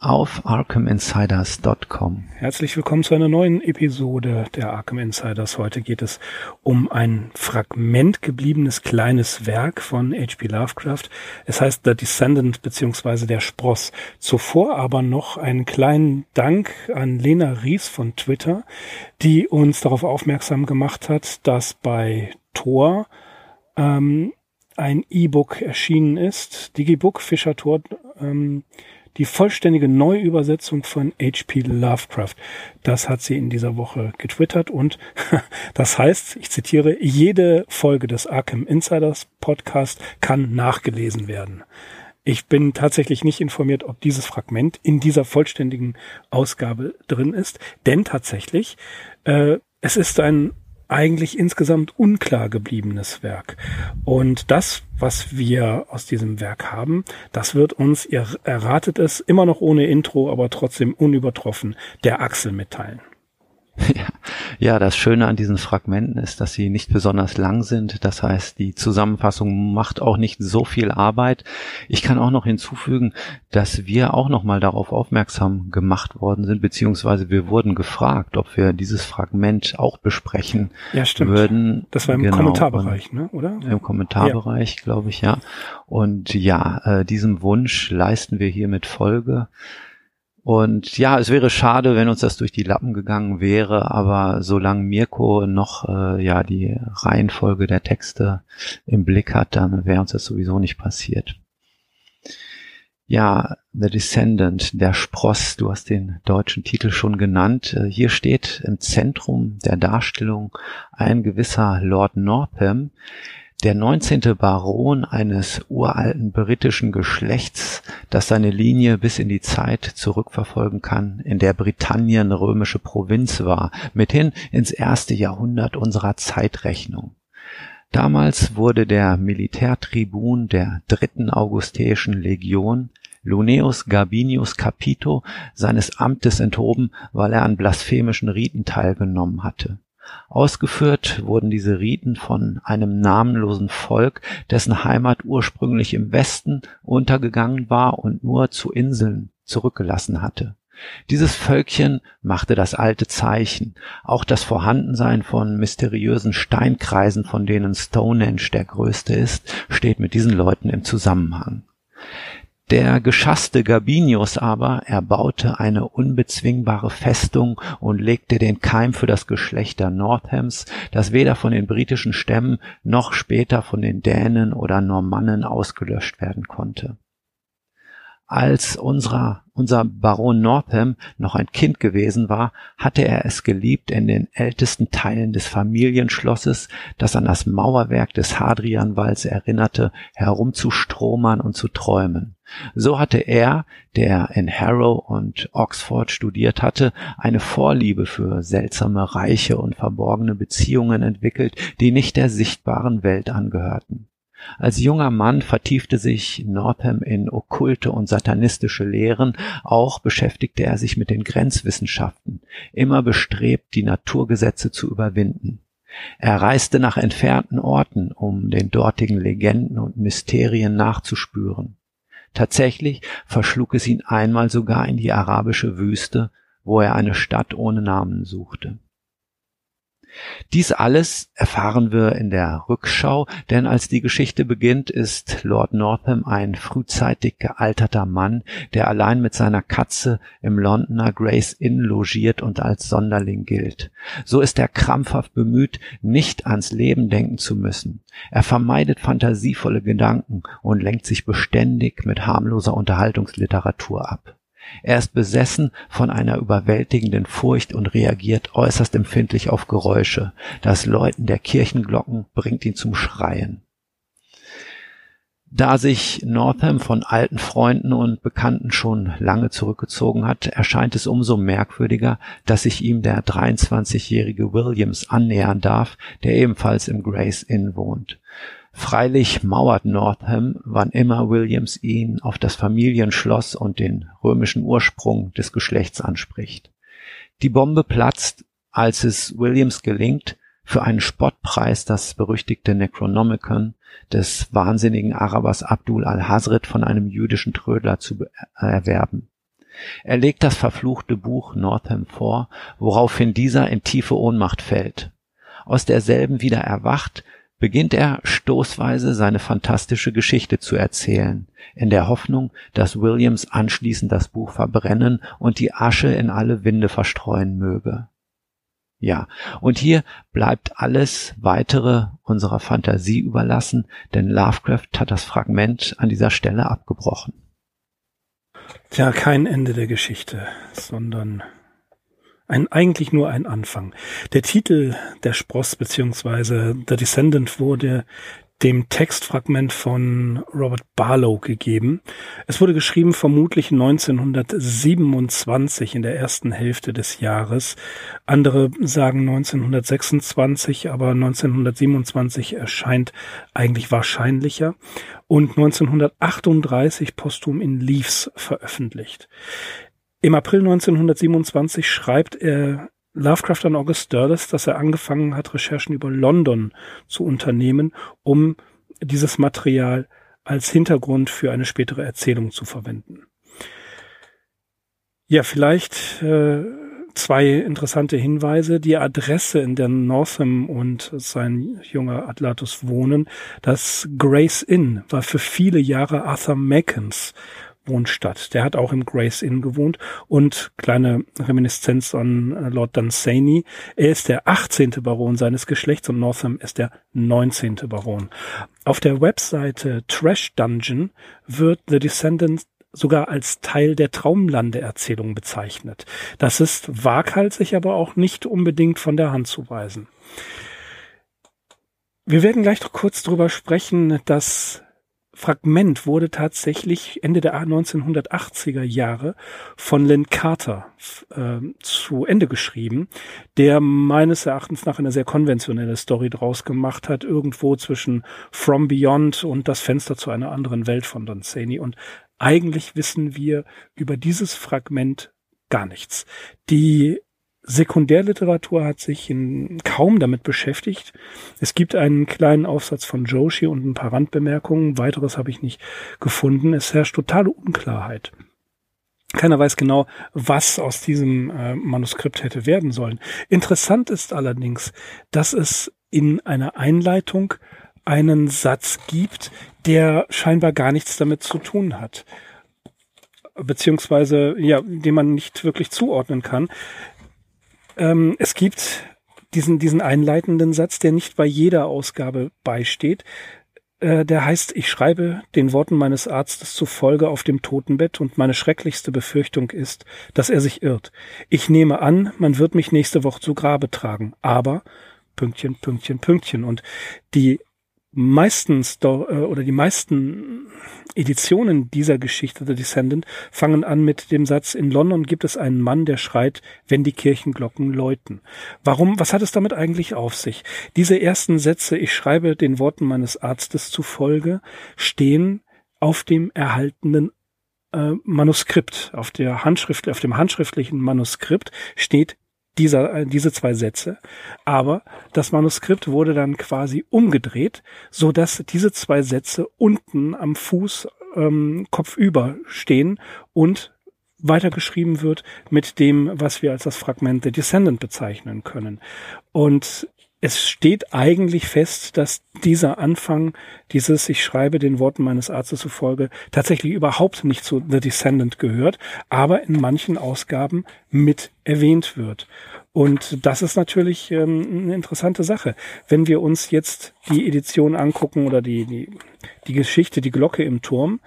Auf arkhaminsiders.com. Herzlich willkommen zu einer neuen Episode der Arkham Insiders. Heute geht es um ein Fragment gebliebenes kleines Werk von H.P. Lovecraft. Es heißt The Descendant beziehungsweise der Spross. Zuvor aber noch einen kleinen Dank an Lena Ries von Twitter, die uns darauf aufmerksam gemacht hat, dass bei Tor ähm, ein E-Book erschienen ist, Digibook Fischer Tor, ähm, die vollständige Neuübersetzung von H.P. Lovecraft. Das hat sie in dieser Woche getwittert und das heißt, ich zitiere, jede Folge des Arkham Insiders Podcast kann nachgelesen werden. Ich bin tatsächlich nicht informiert, ob dieses Fragment in dieser vollständigen Ausgabe drin ist, denn tatsächlich, äh, es ist ein eigentlich insgesamt unklar gebliebenes Werk. Und das, was wir aus diesem Werk haben, das wird uns, ihr erratet es, immer noch ohne Intro, aber trotzdem unübertroffen, der Axel mitteilen. Ja, ja, das Schöne an diesen Fragmenten ist, dass sie nicht besonders lang sind. Das heißt, die Zusammenfassung macht auch nicht so viel Arbeit. Ich kann auch noch hinzufügen, dass wir auch noch mal darauf aufmerksam gemacht worden sind, beziehungsweise wir wurden gefragt, ob wir dieses Fragment auch besprechen ja, stimmt. würden. Das war im genau, Kommentarbereich, ne? oder? Im Kommentarbereich, ja. glaube ich, ja. Und ja, äh, diesem Wunsch leisten wir hiermit Folge. Und ja, es wäre schade, wenn uns das durch die Lappen gegangen wäre, aber solange Mirko noch äh, ja die Reihenfolge der Texte im Blick hat, dann wäre uns das sowieso nicht passiert. Ja, The Descendant, der Spross, du hast den deutschen Titel schon genannt. Äh, hier steht im Zentrum der Darstellung ein gewisser Lord Northam, der neunzehnte Baron eines uralten britischen Geschlechts, das seine Linie bis in die Zeit zurückverfolgen kann, in der Britannien römische Provinz war, mithin ins erste Jahrhundert unserer Zeitrechnung. Damals wurde der Militärtribun der dritten Augusteischen Legion Luneus Gabinius Capito seines Amtes enthoben, weil er an blasphemischen Riten teilgenommen hatte. Ausgeführt wurden diese Riten von einem namenlosen Volk, dessen Heimat ursprünglich im Westen untergegangen war und nur zu Inseln zurückgelassen hatte. Dieses Völkchen machte das alte Zeichen, auch das Vorhandensein von mysteriösen Steinkreisen, von denen Stonehenge der größte ist, steht mit diesen Leuten im Zusammenhang. Der geschasste Gabinius aber erbaute eine unbezwingbare Festung und legte den Keim für das Geschlecht der Northams, das weder von den britischen Stämmen noch später von den Dänen oder Normannen ausgelöscht werden konnte als unserer, unser Baron Northam noch ein Kind gewesen war, hatte er es geliebt, in den ältesten Teilen des Familienschlosses, das an das Mauerwerk des Hadrianwalls erinnerte, herumzustromern und zu träumen. So hatte er, der in Harrow und Oxford studiert hatte, eine Vorliebe für seltsame Reiche und verborgene Beziehungen entwickelt, die nicht der sichtbaren Welt angehörten. Als junger Mann vertiefte sich Northam in okkulte und satanistische Lehren, auch beschäftigte er sich mit den Grenzwissenschaften, immer bestrebt, die Naturgesetze zu überwinden. Er reiste nach entfernten Orten, um den dortigen Legenden und Mysterien nachzuspüren. Tatsächlich verschlug es ihn einmal sogar in die arabische Wüste, wo er eine Stadt ohne Namen suchte. Dies alles erfahren wir in der Rückschau, denn als die Geschichte beginnt, ist Lord Northam ein frühzeitig gealterter Mann, der allein mit seiner Katze im Londoner Grace Inn logiert und als Sonderling gilt. So ist er krampfhaft bemüht, nicht ans Leben denken zu müssen. Er vermeidet fantasievolle Gedanken und lenkt sich beständig mit harmloser Unterhaltungsliteratur ab. Er ist besessen von einer überwältigenden Furcht und reagiert äußerst empfindlich auf Geräusche. Das Läuten der Kirchenglocken bringt ihn zum Schreien. Da sich Northam von alten Freunden und Bekannten schon lange zurückgezogen hat, erscheint es umso merkwürdiger, dass sich ihm der 23-jährige Williams annähern darf, der ebenfalls im Grace Inn wohnt. Freilich mauert Northam, wann immer Williams ihn auf das Familienschloss und den römischen Ursprung des Geschlechts anspricht. Die Bombe platzt, als es Williams gelingt, für einen Spottpreis das berüchtigte Necronomicon des wahnsinnigen Arabers Abdul al-Hazred von einem jüdischen Trödler zu erwerben. Er legt das verfluchte Buch Northam vor, woraufhin dieser in tiefe Ohnmacht fällt. Aus derselben wieder erwacht, beginnt er stoßweise seine fantastische Geschichte zu erzählen, in der Hoffnung, dass Williams anschließend das Buch verbrennen und die Asche in alle Winde verstreuen möge. Ja, und hier bleibt alles weitere unserer Fantasie überlassen, denn Lovecraft hat das Fragment an dieser Stelle abgebrochen. Tja, kein Ende der Geschichte, sondern ein, eigentlich nur ein Anfang. Der Titel der Spross beziehungsweise The Descendant wurde dem Textfragment von Robert Barlow gegeben. Es wurde geschrieben vermutlich 1927 in der ersten Hälfte des Jahres. Andere sagen 1926, aber 1927 erscheint eigentlich wahrscheinlicher und 1938 posthum in Leaves veröffentlicht. Im April 1927 schreibt er Lovecraft an August Derleth, dass er angefangen hat, Recherchen über London zu unternehmen, um dieses Material als Hintergrund für eine spätere Erzählung zu verwenden. Ja, vielleicht äh, zwei interessante Hinweise. Die Adresse, in der Northam und sein junger Atlatus wohnen, das Grace Inn, war für viele Jahre Arthur Mackens Wohnstadt. Der hat auch im Grace Inn gewohnt und kleine Reminiszenz an äh, Lord Dunsany. Er ist der 18. Baron seines Geschlechts und Northam ist der 19. Baron. Auf der Webseite Trash Dungeon wird The Descendants sogar als Teil der Traumlande-Erzählung bezeichnet. Das ist waghalsig, aber auch nicht unbedingt von der Hand zu weisen. Wir werden gleich noch kurz drüber sprechen, dass Fragment wurde tatsächlich Ende der 1980er Jahre von Lynn Carter äh, zu Ende geschrieben, der meines Erachtens nach eine sehr konventionelle Story draus gemacht hat, irgendwo zwischen From Beyond und das Fenster zu einer anderen Welt von Don Saney. Und eigentlich wissen wir über dieses Fragment gar nichts. Die Sekundärliteratur hat sich in, kaum damit beschäftigt. Es gibt einen kleinen Aufsatz von Joshi und ein paar Randbemerkungen. Weiteres habe ich nicht gefunden. Es herrscht totale Unklarheit. Keiner weiß genau, was aus diesem äh, Manuskript hätte werden sollen. Interessant ist allerdings, dass es in einer Einleitung einen Satz gibt, der scheinbar gar nichts damit zu tun hat beziehungsweise ja, den man nicht wirklich zuordnen kann. Ähm, es gibt diesen, diesen einleitenden Satz, der nicht bei jeder Ausgabe beisteht. Äh, der heißt, ich schreibe den Worten meines Arztes zufolge auf dem Totenbett und meine schrecklichste Befürchtung ist, dass er sich irrt. Ich nehme an, man wird mich nächste Woche zu Grabe tragen, aber Pünktchen, Pünktchen, Pünktchen. Und die meistens äh, oder die meisten Editionen dieser Geschichte The Descendant fangen an mit dem Satz, in London gibt es einen Mann, der schreit, wenn die Kirchenglocken läuten. Warum, was hat es damit eigentlich auf sich? Diese ersten Sätze, ich schreibe den Worten meines Arztes zufolge, stehen auf dem erhaltenen äh, Manuskript, auf der Handschrift, auf dem handschriftlichen Manuskript steht dieser, äh, diese zwei Sätze. Aber das Manuskript wurde dann quasi umgedreht, so dass diese zwei Sätze unten am Fuß ähm, kopfüber stehen und weitergeschrieben wird mit dem, was wir als das Fragment The Descendant bezeichnen können. Und es steht eigentlich fest, dass dieser Anfang, dieses Ich schreibe den Worten meines Arztes zufolge, tatsächlich überhaupt nicht zu The Descendant gehört, aber in manchen Ausgaben mit erwähnt wird. Und das ist natürlich ähm, eine interessante Sache. Wenn wir uns jetzt die Edition angucken oder die, die, die Geschichte, die Glocke im Turm,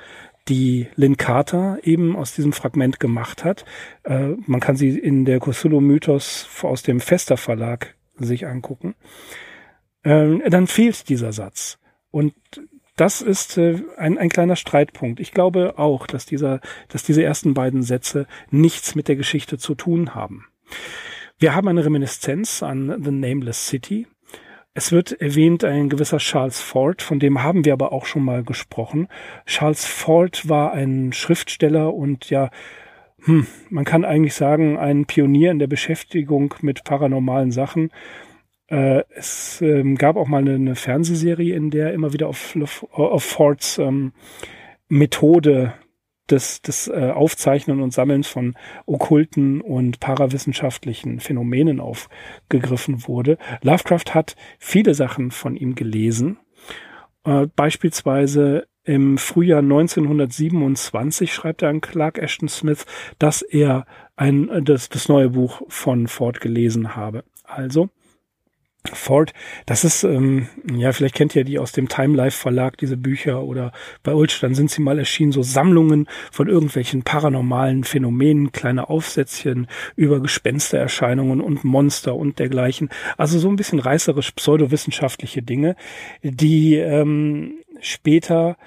die Lynn Carter eben aus diesem Fragment gemacht hat. Äh, man kann sie in der Cthulhu-Mythos aus dem Fester Verlag sich angucken, ähm, dann fehlt dieser Satz. Und das ist äh, ein, ein kleiner Streitpunkt. Ich glaube auch, dass dieser, dass diese ersten beiden Sätze nichts mit der Geschichte zu tun haben. Wir haben eine Reminiszenz an The Nameless City. Es wird erwähnt ein gewisser Charles Ford, von dem haben wir aber auch schon mal gesprochen. Charles Ford war ein Schriftsteller und ja, hm, man kann eigentlich sagen, ein Pionier in der Beschäftigung mit paranormalen Sachen. Äh, es ähm, gab auch mal eine, eine, Fernsehserie, in der immer wieder auf, auf Fords ähm, Methode des, des äh, Aufzeichnen und Sammelns von okkulten und parawissenschaftlichen Phänomenen aufgegriffen wurde. Lovecraft hat viele Sachen von ihm gelesen. Äh, beispielsweise im Frühjahr 1927 schreibt er an Clark Ashton Smith, dass er ein, das, das neue Buch von Ford gelesen habe. Also, Ford, das ist, ähm, ja, vielleicht kennt ihr die aus dem Time Life Verlag, diese Bücher, oder bei Ulstein sind sie mal erschienen, so Sammlungen von irgendwelchen paranormalen Phänomenen, kleine Aufsätzchen über Gespenstererscheinungen und Monster und dergleichen. Also so ein bisschen reißerisch pseudowissenschaftliche Dinge, die ähm, später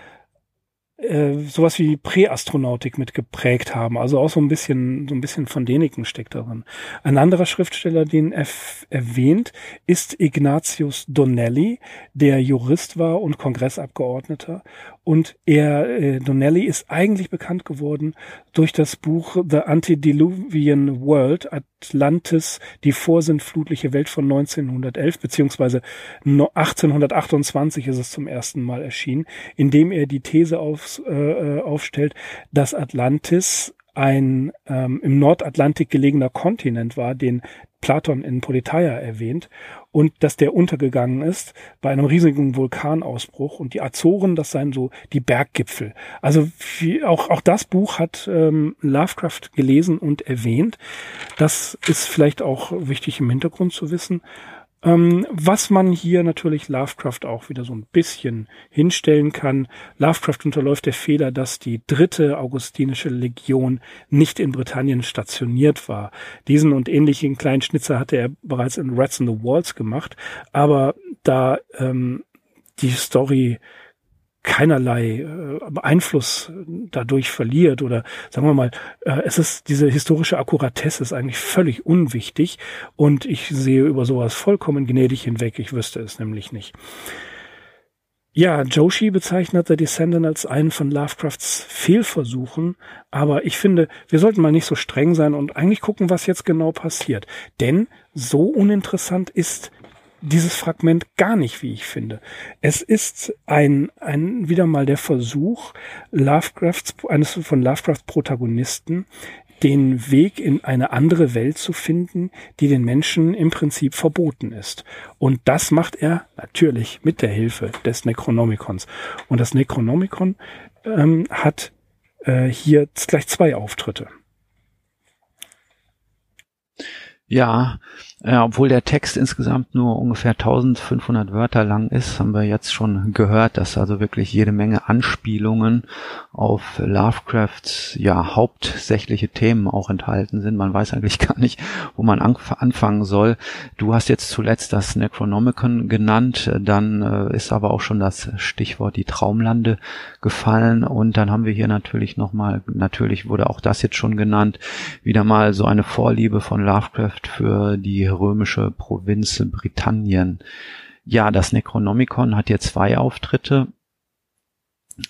äh, sowas wie Präastronautik mit geprägt haben. Also auch so ein bisschen, so ein bisschen von Deniken steckt darin. Ein anderer Schriftsteller, den er erwähnt, ist Ignatius Donnelly, der Jurist war und Kongressabgeordneter und er, äh, Donnelly ist eigentlich bekannt geworden durch das Buch The Antediluvian World, Atlantis, die vorsintflutliche Welt von 1911, beziehungsweise 1828 ist es zum ersten Mal erschienen, in dem er die These aufs, äh, äh, aufstellt, dass Atlantis ein ähm, im Nordatlantik gelegener Kontinent war, den Platon in Politeia erwähnt und dass der untergegangen ist bei einem riesigen Vulkanausbruch und die Azoren, das seien so die Berggipfel. Also wie, auch auch das Buch hat ähm, Lovecraft gelesen und erwähnt. Das ist vielleicht auch wichtig im Hintergrund zu wissen. Ähm, was man hier natürlich Lovecraft auch wieder so ein bisschen hinstellen kann. Lovecraft unterläuft der Fehler, dass die dritte augustinische Legion nicht in Britannien stationiert war. Diesen und ähnlichen kleinen Schnitzer hatte er bereits in Rats in the Walls gemacht, aber da ähm, die Story keinerlei äh, Einfluss dadurch verliert oder sagen wir mal, äh, es ist diese historische Akkuratesse ist eigentlich völlig unwichtig und ich sehe über sowas vollkommen gnädig hinweg. Ich wüsste es nämlich nicht. Ja, Joshi bezeichnet The Descendant als einen von Lovecrafts Fehlversuchen, aber ich finde, wir sollten mal nicht so streng sein und eigentlich gucken, was jetzt genau passiert. Denn so uninteressant ist dieses Fragment gar nicht, wie ich finde. Es ist ein, ein wieder mal der Versuch Lovecrafts, eines von Lovecrafts Protagonisten, den Weg in eine andere Welt zu finden, die den Menschen im Prinzip verboten ist. Und das macht er natürlich mit der Hilfe des Necronomicons. Und das Necronomicon ähm, hat äh, hier gleich zwei Auftritte. Ja, äh, obwohl der Text insgesamt nur ungefähr 1500 Wörter lang ist, haben wir jetzt schon gehört, dass also wirklich jede Menge Anspielungen auf Lovecrafts ja hauptsächliche Themen auch enthalten sind. Man weiß eigentlich gar nicht, wo man anfangen soll. Du hast jetzt zuletzt das Necronomicon genannt, dann äh, ist aber auch schon das Stichwort die Traumlande gefallen und dann haben wir hier natürlich nochmal, natürlich wurde auch das jetzt schon genannt, wieder mal so eine Vorliebe von Lovecraft für die römische Provinz Britannien. Ja, das Necronomicon hat hier zwei Auftritte.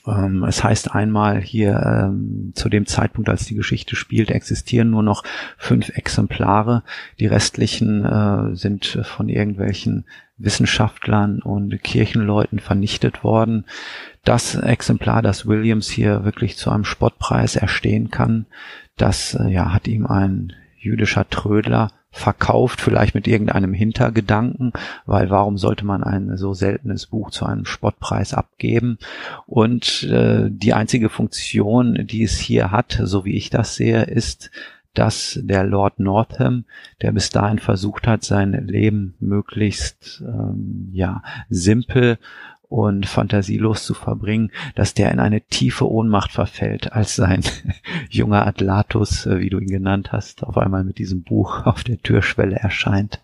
Ähm, es heißt einmal hier ähm, zu dem Zeitpunkt, als die Geschichte spielt, existieren nur noch fünf Exemplare. Die restlichen äh, sind von irgendwelchen Wissenschaftlern und Kirchenleuten vernichtet worden. Das Exemplar, das Williams hier wirklich zu einem Spottpreis erstehen kann, das äh, ja hat ihm ein jüdischer Trödler verkauft, vielleicht mit irgendeinem Hintergedanken, weil warum sollte man ein so seltenes Buch zu einem Spottpreis abgeben? Und äh, die einzige Funktion, die es hier hat, so wie ich das sehe, ist, dass der Lord Northam, der bis dahin versucht hat, sein Leben möglichst ähm, ja simpel und fantasielos zu verbringen, dass der in eine tiefe Ohnmacht verfällt, als sein junger Atlatus, äh, wie du ihn genannt hast, auf einmal mit diesem Buch auf der Türschwelle erscheint.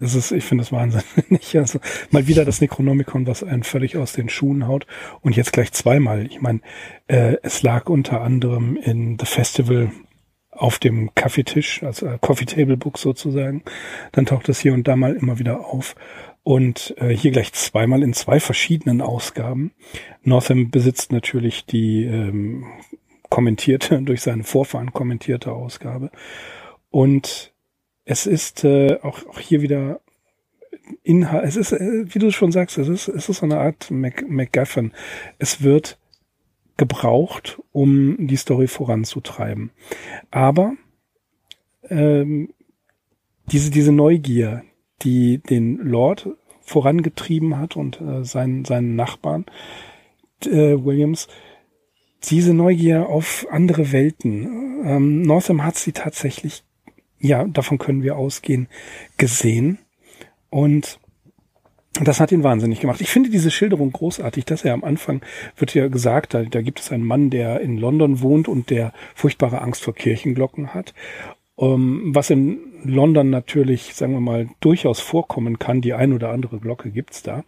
Das ist, ich finde das wahnsinnig. Also mal wieder das Necronomicon, was einen völlig aus den Schuhen haut und jetzt gleich zweimal. Ich meine, äh, es lag unter anderem in The Festival auf dem Kaffeetisch, also äh, Coffee Table Book sozusagen. Dann taucht es hier und da mal immer wieder auf. Und äh, hier gleich zweimal in zwei verschiedenen Ausgaben. Northam besitzt natürlich die ähm, kommentierte, durch seine Vorfahren kommentierte Ausgabe. Und es ist äh, auch, auch hier wieder Inhalt, es ist, äh, wie du schon sagst, es ist, es ist so eine Art Mac MacGuffin. Es wird gebraucht, um die Story voranzutreiben. Aber ähm, diese, diese Neugier, die den Lord vorangetrieben hat und äh, seinen, seinen Nachbarn, äh, Williams, diese Neugier auf andere Welten. Ähm, Northam hat sie tatsächlich, ja, davon können wir ausgehen, gesehen. Und das hat ihn wahnsinnig gemacht. Ich finde diese Schilderung großartig, dass er am Anfang wird ja gesagt, da, da gibt es einen Mann, der in London wohnt und der furchtbare Angst vor Kirchenglocken hat. Um, ähm, was in London natürlich, sagen wir mal, durchaus vorkommen kann. Die ein oder andere Glocke gibt's da.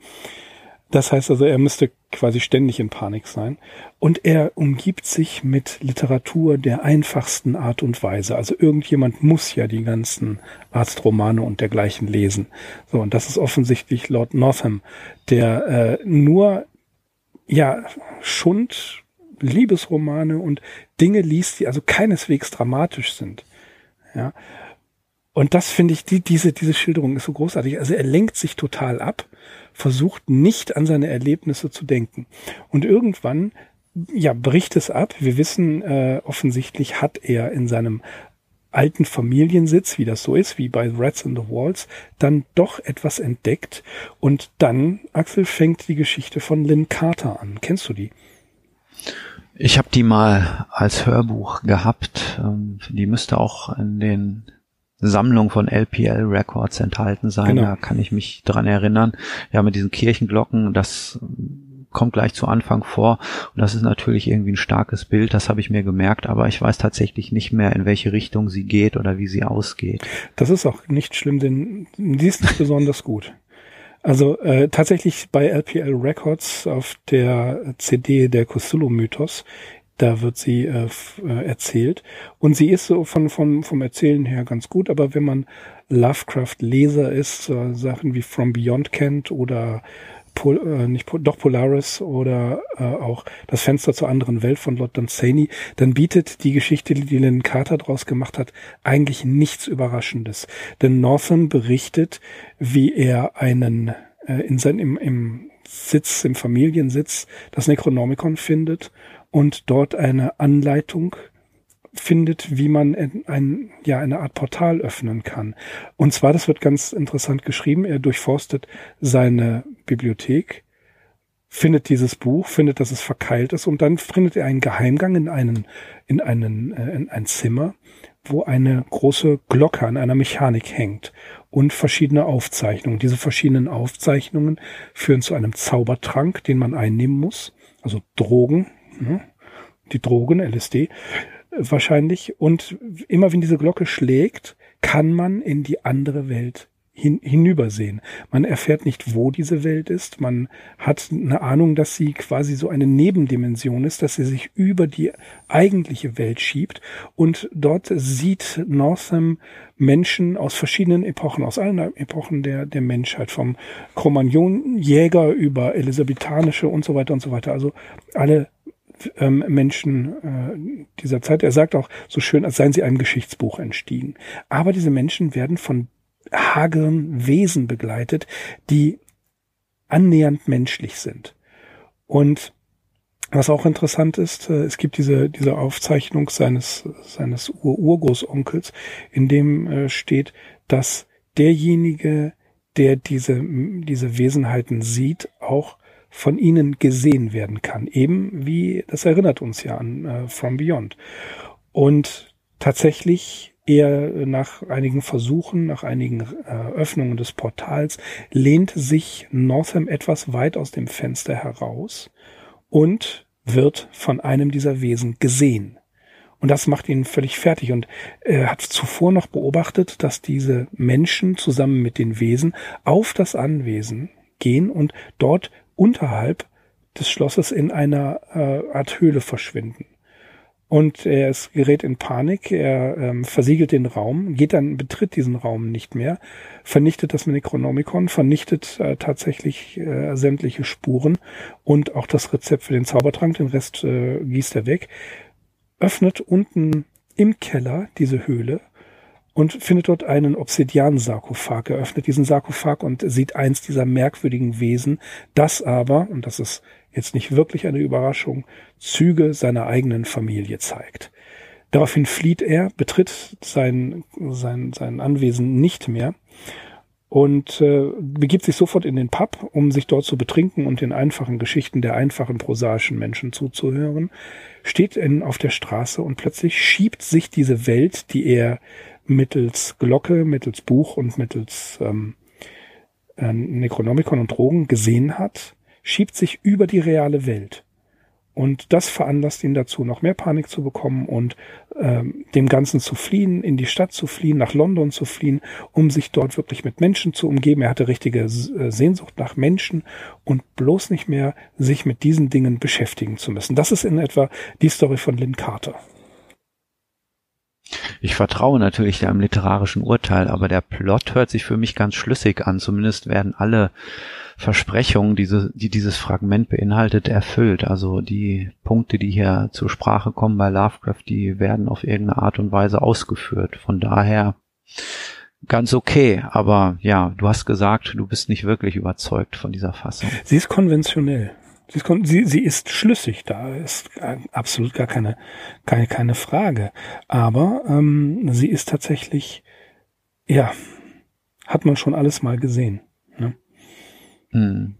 Das heißt also, er müsste quasi ständig in Panik sein. Und er umgibt sich mit Literatur der einfachsten Art und Weise. Also irgendjemand muss ja die ganzen Arztromane und dergleichen lesen. So, und das ist offensichtlich Lord Northam, der äh, nur ja Schund, Liebesromane und Dinge liest, die also keineswegs dramatisch sind. Ja. Und das finde ich, die, diese, diese Schilderung ist so großartig. Also er lenkt sich total ab versucht nicht an seine Erlebnisse zu denken. Und irgendwann, ja, bricht es ab. Wir wissen, äh, offensichtlich hat er in seinem alten Familiensitz, wie das so ist, wie bei Rats in the Walls, dann doch etwas entdeckt. Und dann, Axel, fängt die Geschichte von Lynn Carter an. Kennst du die? Ich habe die mal als Hörbuch gehabt. Ähm, die müsste auch in den Sammlung von LPL Records enthalten sein. Genau. Da kann ich mich dran erinnern. Ja, mit diesen Kirchenglocken, das kommt gleich zu Anfang vor. Und das ist natürlich irgendwie ein starkes Bild, das habe ich mir gemerkt, aber ich weiß tatsächlich nicht mehr, in welche Richtung sie geht oder wie sie ausgeht. Das ist auch nicht schlimm, denn die ist nicht besonders gut. Also äh, tatsächlich bei LPL Records auf der CD der Cthulhu-Mythos da wird sie äh, äh, erzählt. Und sie ist so von, von, vom Erzählen her ganz gut, aber wenn man Lovecraft-Leser ist, äh, Sachen wie From Beyond kennt oder Pol, äh, nicht doch Polaris oder äh, auch das Fenster zur anderen Welt von Lord Dunsany, dann bietet die Geschichte, die Lynn Carter draus gemacht hat, eigentlich nichts Überraschendes. Denn Northam berichtet, wie er einen äh, in seinem im, im Sitz, im Familiensitz, das Necronomicon findet und dort eine Anleitung findet, wie man ein, ja, eine Art Portal öffnen kann. Und zwar, das wird ganz interessant geschrieben, er durchforstet seine Bibliothek, findet dieses Buch, findet, dass es verkeilt ist und dann findet er einen Geheimgang in einen, in einen, äh, in ein Zimmer, wo eine große Glocke an einer Mechanik hängt und verschiedene Aufzeichnungen. Diese verschiedenen Aufzeichnungen führen zu einem Zaubertrank, den man einnehmen muss, also Drogen, ne? die Drogen, LSD wahrscheinlich. Und immer wenn diese Glocke schlägt, kann man in die andere Welt hin, hinübersehen. Man erfährt nicht, wo diese Welt ist. Man hat eine Ahnung, dass sie quasi so eine Nebendimension ist, dass sie sich über die eigentliche Welt schiebt. Und dort sieht Northam Menschen aus verschiedenen Epochen, aus allen Epochen der, der Menschheit, vom Cro-Magnon-Jäger über elisabethanische und so weiter und so weiter. Also alle ähm, Menschen äh, dieser Zeit. Er sagt auch so schön, als seien sie einem Geschichtsbuch entstiegen. Aber diese Menschen werden von hageren Wesen begleitet, die annähernd menschlich sind. Und was auch interessant ist, äh, es gibt diese, diese Aufzeichnung seines, seines Ur-Urgroßonkels, in dem äh, steht, dass derjenige, der diese, diese Wesenheiten sieht, auch von ihnen gesehen werden kann. Eben wie, das erinnert uns ja an äh, From Beyond. Und tatsächlich eher nach einigen Versuchen, nach einigen äh, Öffnungen des Portals, lehnt sich Northam etwas weit aus dem Fenster heraus und wird von einem dieser Wesen gesehen. Und das macht ihn völlig fertig. Und er hat zuvor noch beobachtet, dass diese Menschen zusammen mit den Wesen auf das Anwesen gehen und dort unterhalb des Schlosses in einer äh, Art Höhle verschwinden. Und er ist, gerät in Panik, er ähm, versiegelt den Raum, geht dann, betritt diesen Raum nicht mehr, vernichtet das Necronomicon, vernichtet äh, tatsächlich äh, sämtliche Spuren und auch das Rezept für den Zaubertrank, den Rest äh, gießt er weg, öffnet unten im Keller diese Höhle und findet dort einen Obsidian-Sarkophag. Er öffnet diesen Sarkophag und sieht eins dieser merkwürdigen Wesen, das aber, und das ist jetzt nicht wirklich eine Überraschung, Züge seiner eigenen Familie zeigt. Daraufhin flieht er, betritt sein, sein, sein Anwesen nicht mehr und äh, begibt sich sofort in den Pub, um sich dort zu betrinken und den einfachen Geschichten der einfachen prosaischen Menschen zuzuhören, steht in, auf der Straße und plötzlich schiebt sich diese Welt, die er mittels Glocke, mittels Buch und mittels ähm, äh, Necronomicon und Drogen gesehen hat, schiebt sich über die reale Welt. Und das veranlasst ihn dazu, noch mehr Panik zu bekommen und ähm, dem Ganzen zu fliehen, in die Stadt zu fliehen, nach London zu fliehen, um sich dort wirklich mit Menschen zu umgeben. Er hatte richtige äh, Sehnsucht nach Menschen und bloß nicht mehr sich mit diesen Dingen beschäftigen zu müssen. Das ist in etwa die Story von Lynn Carter. Ich vertraue natürlich dem literarischen Urteil, aber der Plot hört sich für mich ganz schlüssig an. Zumindest werden alle Versprechungen, diese, die dieses Fragment beinhaltet, erfüllt. Also die Punkte, die hier zur Sprache kommen bei Lovecraft, die werden auf irgendeine Art und Weise ausgeführt. Von daher ganz okay. Aber ja, du hast gesagt, du bist nicht wirklich überzeugt von dieser Fassung. Sie ist konventionell. Sie ist, sie, sie ist schlüssig, da ist absolut gar keine, keine, keine Frage. Aber ähm, sie ist tatsächlich, ja, hat man schon alles mal gesehen. Ne? Hm.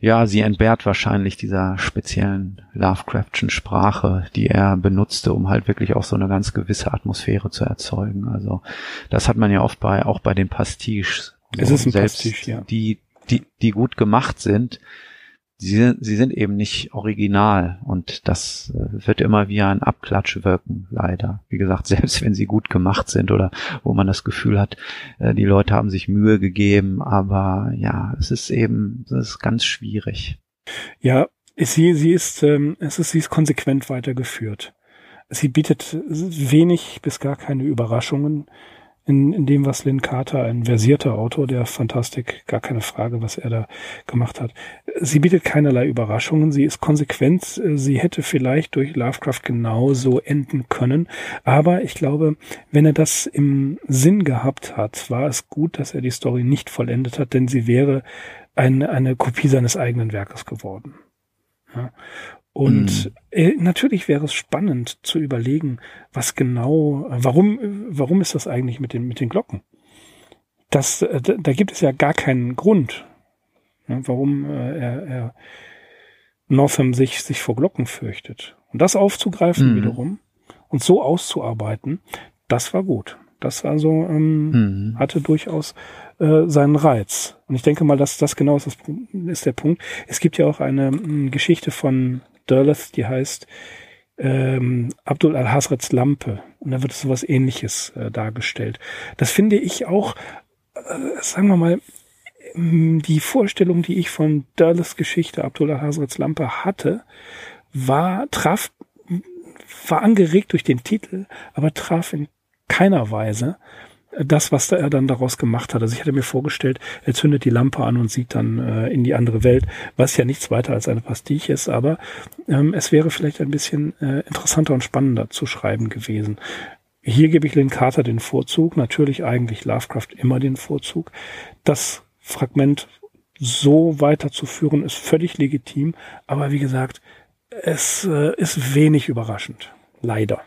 Ja, sie entbehrt wahrscheinlich dieser speziellen Lovecraftschen Sprache, die er benutzte, um halt wirklich auch so eine ganz gewisse Atmosphäre zu erzeugen. Also das hat man ja oft bei auch bei den Pastiches. So, es ist ein Pastiche, ja. Die, die, die gut gemacht sind, sie, sie sind eben nicht original und das äh, wird immer wie ein Abklatsch wirken, leider. Wie gesagt, selbst wenn sie gut gemacht sind oder wo man das Gefühl hat, äh, die Leute haben sich Mühe gegeben, aber ja, es ist eben, es ist ganz schwierig. Ja, sie, sie ist, ähm, es ist, sie ist konsequent weitergeführt. Sie bietet wenig bis gar keine Überraschungen in, in dem, was Lynn Carter, ein versierter Autor der Fantastik, gar keine Frage, was er da gemacht hat. Sie bietet keinerlei Überraschungen, sie ist konsequent, sie hätte vielleicht durch Lovecraft genauso enden können, aber ich glaube, wenn er das im Sinn gehabt hat, war es gut, dass er die Story nicht vollendet hat, denn sie wäre eine, eine Kopie seines eigenen Werkes geworden. Ja. Und mhm. äh, natürlich wäre es spannend zu überlegen, was genau, warum, warum ist das eigentlich mit den, mit den Glocken? Das, äh, da gibt es ja gar keinen Grund, ne, warum äh, er, er Northam sich, sich vor Glocken fürchtet. Und das aufzugreifen mhm. wiederum und so auszuarbeiten, das war gut. Das also ähm, mhm. hatte durchaus äh, seinen Reiz. Und ich denke mal, dass das genau ist, das ist der Punkt. Es gibt ja auch eine m, Geschichte von Derleth, die heißt ähm, Abdul al-Hasrets Lampe. Und da wird sowas ähnliches äh, dargestellt. Das finde ich auch, äh, sagen wir mal, die Vorstellung, die ich von Derleths Geschichte Abdul al-Hasrets Lampe hatte, war, traf, war angeregt durch den Titel, aber traf in keiner Weise das, was er dann daraus gemacht hat. Also ich hatte mir vorgestellt, er zündet die Lampe an und sieht dann äh, in die andere Welt, was ja nichts weiter als eine Pastiche ist, aber ähm, es wäre vielleicht ein bisschen äh, interessanter und spannender zu schreiben gewesen. Hier gebe ich Lynn Carter den Vorzug, natürlich eigentlich Lovecraft immer den Vorzug. Das Fragment so weiterzuführen ist völlig legitim, aber wie gesagt, es äh, ist wenig überraschend. Leider.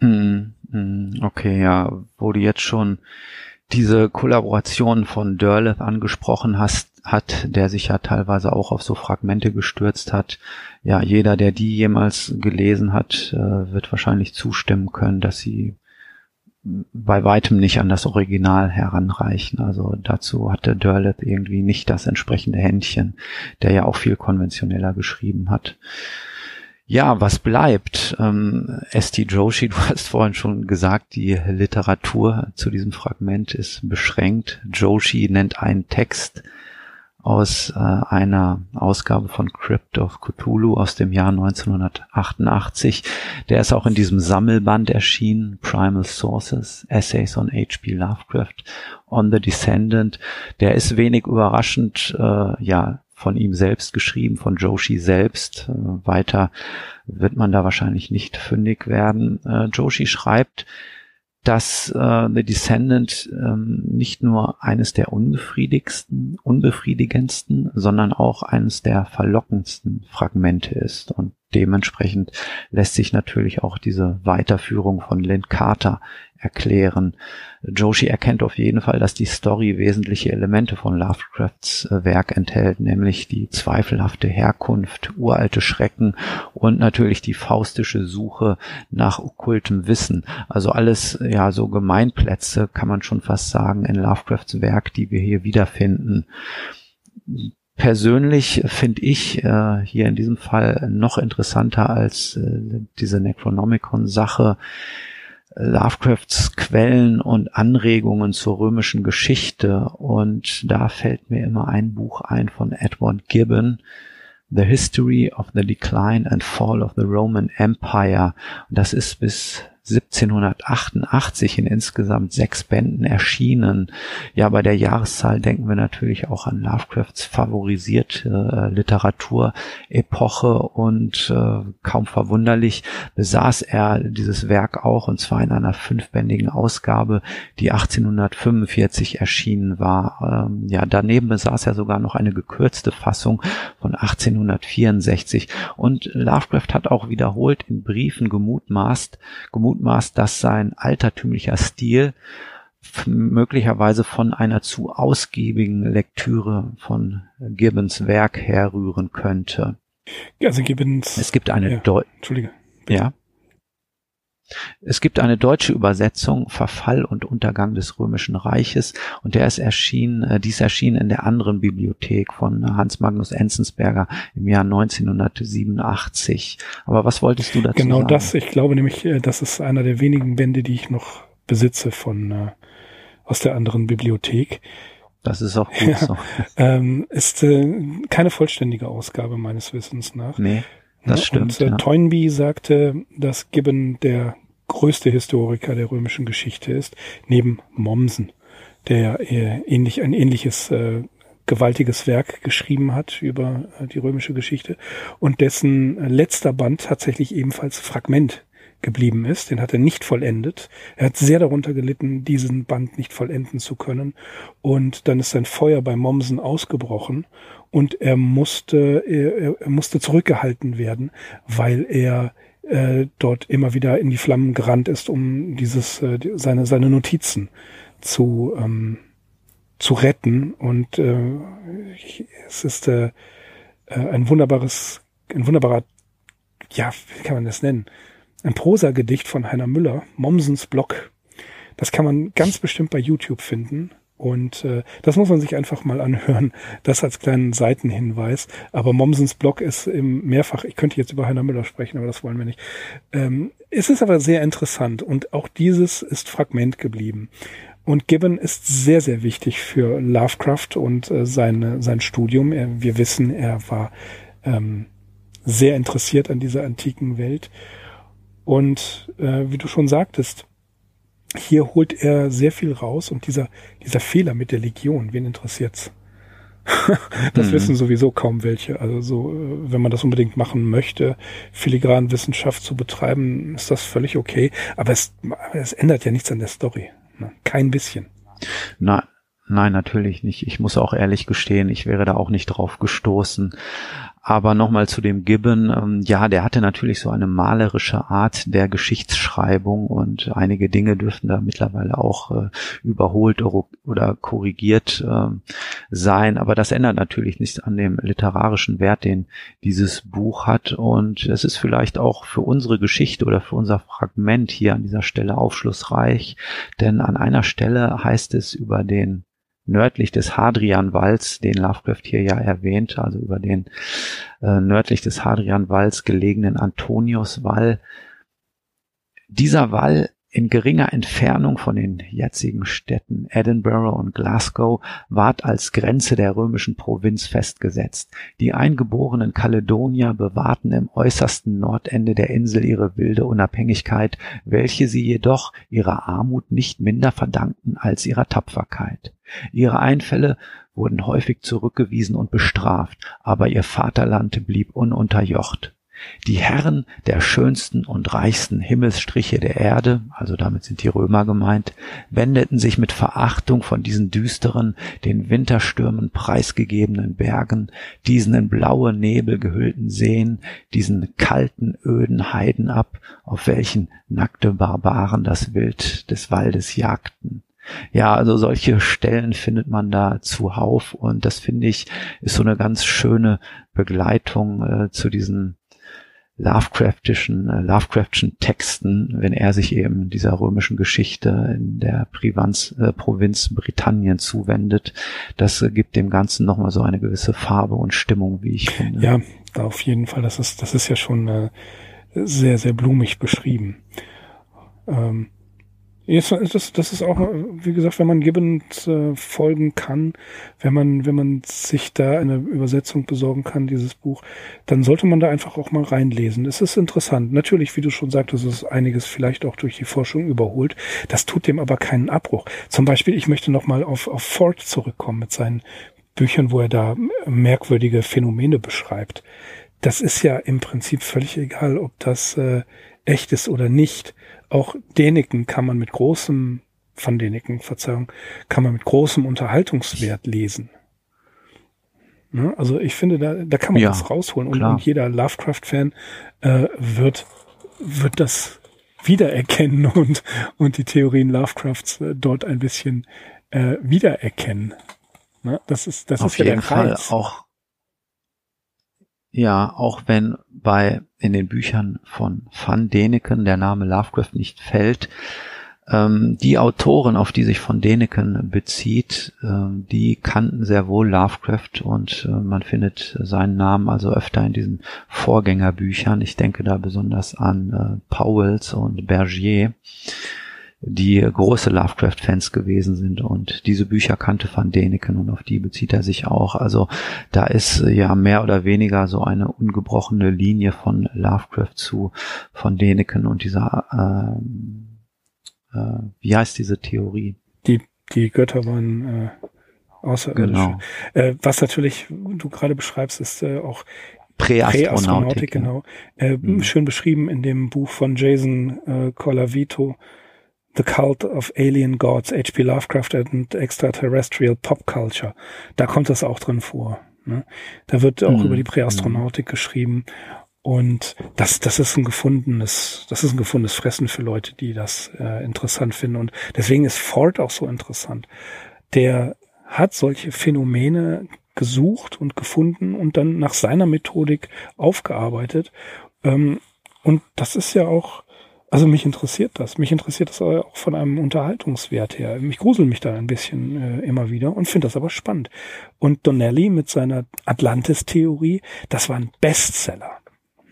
Mm, mm, okay, ja, wo du jetzt schon diese Kollaboration von Derleth angesprochen hast, hat, der sich ja teilweise auch auf so Fragmente gestürzt hat. Ja, jeder, der die jemals gelesen hat, äh, wird wahrscheinlich zustimmen können, dass sie bei weitem nicht an das Original heranreichen. Also dazu hatte Derleth irgendwie nicht das entsprechende Händchen, der ja auch viel konventioneller geschrieben hat. Ja, was bleibt? Ähm, St. Joshi, du hast vorhin schon gesagt, die Literatur zu diesem Fragment ist beschränkt. Joshi nennt einen Text aus äh, einer Ausgabe von Crypt of Cthulhu aus dem Jahr 1988. Der ist auch in diesem Sammelband erschienen, Primal Sources, Essays on H.P. Lovecraft, on the Descendant. Der ist wenig überraschend, äh, ja, von ihm selbst geschrieben, von Joshi selbst. Äh, weiter wird man da wahrscheinlich nicht fündig werden. Äh, Joshi schreibt, dass äh, The Descendant ähm, nicht nur eines der unbefriedigsten, unbefriedigendsten, sondern auch eines der verlockendsten Fragmente ist. Und dementsprechend lässt sich natürlich auch diese Weiterführung von Lynn Carter erklären. Joshi erkennt auf jeden Fall, dass die Story wesentliche Elemente von Lovecrafts äh, Werk enthält, nämlich die zweifelhafte Herkunft, uralte Schrecken und natürlich die faustische Suche nach okkultem Wissen. Also alles, ja, so Gemeinplätze kann man schon fast sagen in Lovecrafts Werk, die wir hier wiederfinden. Persönlich finde ich äh, hier in diesem Fall noch interessanter als äh, diese Necronomicon-Sache Lovecrafts Quellen und Anregungen zur römischen Geschichte. Und da fällt mir immer ein Buch ein von Edward Gibbon, The History of the Decline and Fall of the Roman Empire. Das ist bis 1788 in insgesamt sechs Bänden erschienen. Ja, bei der Jahreszahl denken wir natürlich auch an Lovecrafts favorisierte äh, Literaturepoche und äh, kaum verwunderlich besaß er dieses Werk auch und zwar in einer fünfbändigen Ausgabe, die 1845 erschienen war. Ähm, ja, daneben besaß er sogar noch eine gekürzte Fassung von 1864 und Lovecraft hat auch wiederholt in Briefen gemutmaßt, gemutmaßt gemutmaßt, dass sein altertümlicher Stil möglicherweise von einer zu ausgiebigen Lektüre von Gibbons Werk herrühren könnte. Also Gibbons. Es gibt eine ja, Entschuldige. Bitte. Ja. Es gibt eine deutsche Übersetzung Verfall und Untergang des Römischen Reiches und der ist erschienen, äh, dies erschien in der anderen Bibliothek von Hans Magnus Enzensberger im Jahr 1987. Aber was wolltest du dazu genau sagen? Genau das, ich glaube nämlich, äh, das ist einer der wenigen Bände, die ich noch besitze von äh, aus der anderen Bibliothek. Das ist auch gut ja, so. Ähm, ist äh, keine vollständige Ausgabe meines Wissens nach. Nee. Das stimmt. Und äh, ja. Toynbee sagte, dass Gibbon der größte Historiker der römischen Geschichte ist, neben Mommsen, der äh, ähnlich, ein ähnliches äh, gewaltiges Werk geschrieben hat über äh, die römische Geschichte und dessen letzter Band tatsächlich ebenfalls Fragment geblieben ist. Den hat er nicht vollendet. Er hat sehr darunter gelitten, diesen Band nicht vollenden zu können. Und dann ist sein Feuer bei Mommsen ausgebrochen und er musste, er, er musste zurückgehalten werden, weil er äh, dort immer wieder in die Flammen gerannt ist, um dieses äh, seine seine Notizen zu ähm, zu retten. Und äh, es ist äh, äh, ein wunderbares ein wunderbarer ja wie kann man das nennen? Ein Prosa-Gedicht von Heiner Müller Mommsens Block. Das kann man ganz bestimmt bei YouTube finden und äh, das muss man sich einfach mal anhören, das als kleinen Seitenhinweis. Aber Mommsens Blog ist im mehrfach, ich könnte jetzt über Heiner Müller sprechen, aber das wollen wir nicht. Ähm, es ist aber sehr interessant und auch dieses ist Fragment geblieben. Und Gibbon ist sehr, sehr wichtig für Lovecraft und äh, seine, sein Studium. Er, wir wissen, er war ähm, sehr interessiert an dieser antiken Welt. Und äh, wie du schon sagtest, hier holt er sehr viel raus und dieser, dieser Fehler mit der Legion, wen interessiert's? das mhm. wissen sowieso kaum welche. Also so, äh, wenn man das unbedingt machen möchte, filigran Wissenschaft zu betreiben, ist das völlig okay. Aber es, es ändert ja nichts an der Story. Ne? Kein bisschen. Na, nein, natürlich nicht. Ich muss auch ehrlich gestehen, ich wäre da auch nicht drauf gestoßen. Aber nochmal zu dem Gibbon. Ähm, ja, der hatte natürlich so eine malerische Art der Geschichtsschreibung und einige Dinge dürften da mittlerweile auch äh, überholt oder korrigiert äh, sein. Aber das ändert natürlich nichts an dem literarischen Wert, den dieses Buch hat. Und es ist vielleicht auch für unsere Geschichte oder für unser Fragment hier an dieser Stelle aufschlussreich. Denn an einer Stelle heißt es über den nördlich des Hadrianwalds, den Lovecraft hier ja erwähnt, also über den äh, nördlich des Hadrianwalds gelegenen Antoniuswall. Dieser Wall in geringer Entfernung von den jetzigen Städten Edinburgh und Glasgow ward als Grenze der römischen Provinz festgesetzt. Die eingeborenen Kaledonier bewahrten im äußersten Nordende der Insel ihre wilde Unabhängigkeit, welche sie jedoch ihrer Armut nicht minder verdankten als ihrer Tapferkeit. Ihre Einfälle wurden häufig zurückgewiesen und bestraft, aber ihr Vaterland blieb ununterjocht. Die Herren der schönsten und reichsten Himmelsstriche der Erde, also damit sind die Römer gemeint, wendeten sich mit Verachtung von diesen düsteren, den Winterstürmen preisgegebenen Bergen, diesen in blaue Nebel gehüllten Seen, diesen kalten, öden Heiden ab, auf welchen nackte Barbaren das Wild des Waldes jagten. Ja, also solche Stellen findet man da zuhauf und das finde ich ist so eine ganz schöne Begleitung äh, zu diesen Lovecraftischen, äh, Lovecraftschen Texten, wenn er sich eben dieser römischen Geschichte in der Privanz, äh, Provinz Britannien zuwendet. Das äh, gibt dem Ganzen nochmal so eine gewisse Farbe und Stimmung, wie ich finde. Ja, auf jeden Fall. Das ist, das ist ja schon äh, sehr, sehr blumig beschrieben. Ähm, das, das ist auch, wie gesagt, wenn man Gibbons äh, folgen kann, wenn man, wenn man sich da eine Übersetzung besorgen kann, dieses Buch, dann sollte man da einfach auch mal reinlesen. Es ist interessant. Natürlich, wie du schon sagtest, ist einiges vielleicht auch durch die Forschung überholt. Das tut dem aber keinen Abbruch. Zum Beispiel, ich möchte nochmal auf, auf Ford zurückkommen mit seinen Büchern, wo er da merkwürdige Phänomene beschreibt. Das ist ja im Prinzip völlig egal, ob das äh, echt ist oder nicht auch Däniken kann man mit großem, von Däniken, Verzeihung, kann man mit großem Unterhaltungswert lesen. Ne? Also ich finde, da, da kann man ja, was rausholen und, und jeder Lovecraft-Fan äh, wird, wird das wiedererkennen und, und die Theorien Lovecrafts äh, dort ein bisschen äh, wiedererkennen. Ne? Das ist, das Auf ist ja jeden Fall auch ja, auch wenn bei in den Büchern von Van Deneken der Name Lovecraft nicht fällt, ähm, die Autoren, auf die sich von Deneken bezieht, ähm, die kannten sehr wohl Lovecraft und äh, man findet seinen Namen also öfter in diesen Vorgängerbüchern. Ich denke da besonders an äh, Powells und Bergier die große Lovecraft-Fans gewesen sind und diese Bücher kannte Van Deneken und auf die bezieht er sich auch. Also da ist äh, ja mehr oder weniger so eine ungebrochene Linie von Lovecraft zu Van Deneken und dieser, äh, äh, wie heißt diese Theorie? Die, die Götter waren äh, außerirdische. Genau. Äh, was natürlich du gerade beschreibst, ist äh, auch Präastronautik, Prä genau. Äh, mhm. Schön beschrieben in dem Buch von Jason äh, Colavito, The Cult of Alien Gods, H.P. Lovecraft and Extraterrestrial Pop Culture. Da kommt das auch drin vor. Ne? Da wird auch mhm. über die Präastronautik geschrieben. Und das, das ist ein gefundenes, das ist ein gefundenes Fressen für Leute, die das äh, interessant finden. Und deswegen ist Ford auch so interessant. Der hat solche Phänomene gesucht und gefunden und dann nach seiner Methodik aufgearbeitet. Ähm, und das ist ja auch also mich interessiert das. Mich interessiert das auch von einem Unterhaltungswert her. Mich grusel mich da ein bisschen äh, immer wieder und finde das aber spannend. Und Donnelly mit seiner Atlantis-Theorie, das war ein Bestseller.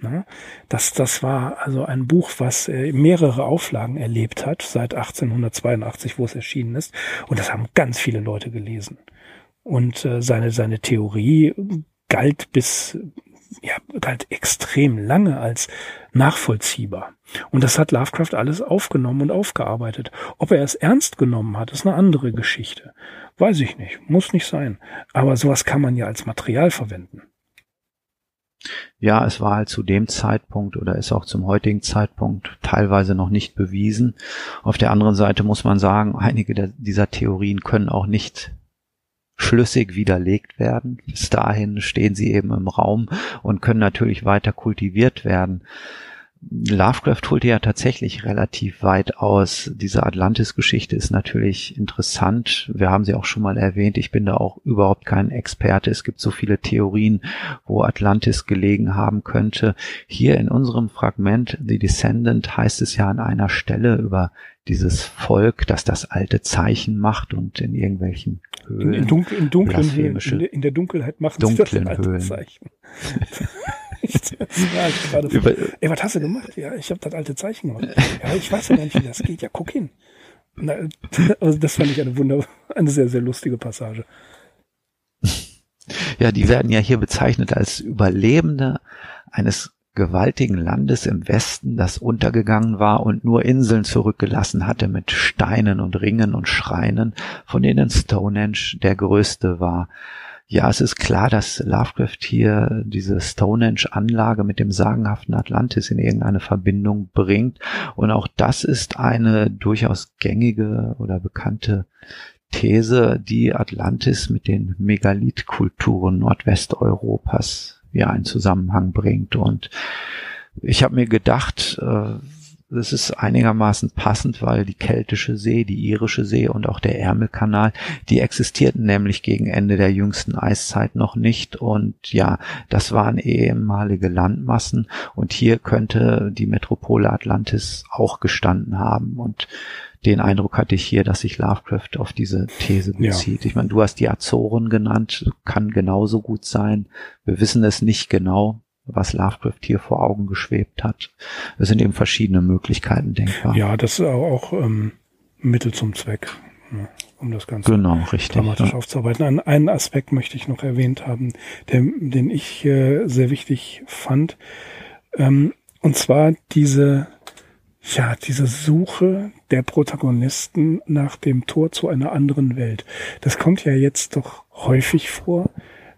Ne? Das, das war also ein Buch, was äh, mehrere Auflagen erlebt hat, seit 1882, wo es erschienen ist. Und das haben ganz viele Leute gelesen. Und äh, seine, seine Theorie galt bis ja, galt extrem lange als nachvollziehbar. Und das hat Lovecraft alles aufgenommen und aufgearbeitet. Ob er es ernst genommen hat, ist eine andere Geschichte. Weiß ich nicht, muss nicht sein. Aber sowas kann man ja als Material verwenden. Ja, es war halt zu dem Zeitpunkt oder ist auch zum heutigen Zeitpunkt teilweise noch nicht bewiesen. Auf der anderen Seite muss man sagen, einige dieser Theorien können auch nicht schlüssig widerlegt werden. Bis dahin stehen sie eben im Raum und können natürlich weiter kultiviert werden. Lovecraft holte ja tatsächlich relativ weit aus. Diese Atlantis-Geschichte ist natürlich interessant. Wir haben sie auch schon mal erwähnt. Ich bin da auch überhaupt kein Experte. Es gibt so viele Theorien, wo Atlantis gelegen haben könnte. Hier in unserem Fragment The Descendant heißt es ja an einer Stelle über dieses Volk, das das alte Zeichen macht und in irgendwelchen Höhlen. In, in, dunkel, in dunklen Höhlen, in, der, in der Dunkelheit machen dunklen sie das alte Höhlen. Zeichen. ja, ich gerade Über, Ey, was hast du gemacht? Ja, ich habe das alte Zeichen gemacht. Ja, ich weiß ja gar nicht, wie das geht. Ja, guck hin. Na, also das fand ich eine wunder, eine sehr, sehr lustige Passage. Ja, die werden ja hier bezeichnet als Überlebende eines gewaltigen Landes im Westen, das untergegangen war und nur Inseln zurückgelassen hatte mit Steinen und Ringen und Schreinen, von denen Stonehenge der größte war. Ja, es ist klar, dass Lovecraft hier diese Stonehenge-Anlage mit dem sagenhaften Atlantis in irgendeine Verbindung bringt. Und auch das ist eine durchaus gängige oder bekannte These, die Atlantis mit den Megalithkulturen Nordwesteuropas ja einen Zusammenhang bringt. Und ich habe mir gedacht, äh, das ist einigermaßen passend, weil die Keltische See, die Irische See und auch der Ärmelkanal, die existierten nämlich gegen Ende der jüngsten Eiszeit noch nicht. Und ja, das waren ehemalige Landmassen und hier könnte die Metropole Atlantis auch gestanden haben. Und den Eindruck hatte ich hier, dass sich Lovecraft auf diese These bezieht. Ja. Ich meine, du hast die Azoren genannt, kann genauso gut sein. Wir wissen es nicht genau was Lovecraft hier vor Augen geschwebt hat. Es sind eben verschiedene Möglichkeiten denkbar. Ja, das ist auch ähm, Mittel zum Zweck, ja, um das Ganze genau, richtig, dramatisch ja. aufzuarbeiten. An einen Aspekt möchte ich noch erwähnt haben, der, den ich äh, sehr wichtig fand. Ähm, und zwar diese, ja, diese Suche der Protagonisten nach dem Tor zu einer anderen Welt. Das kommt ja jetzt doch häufig vor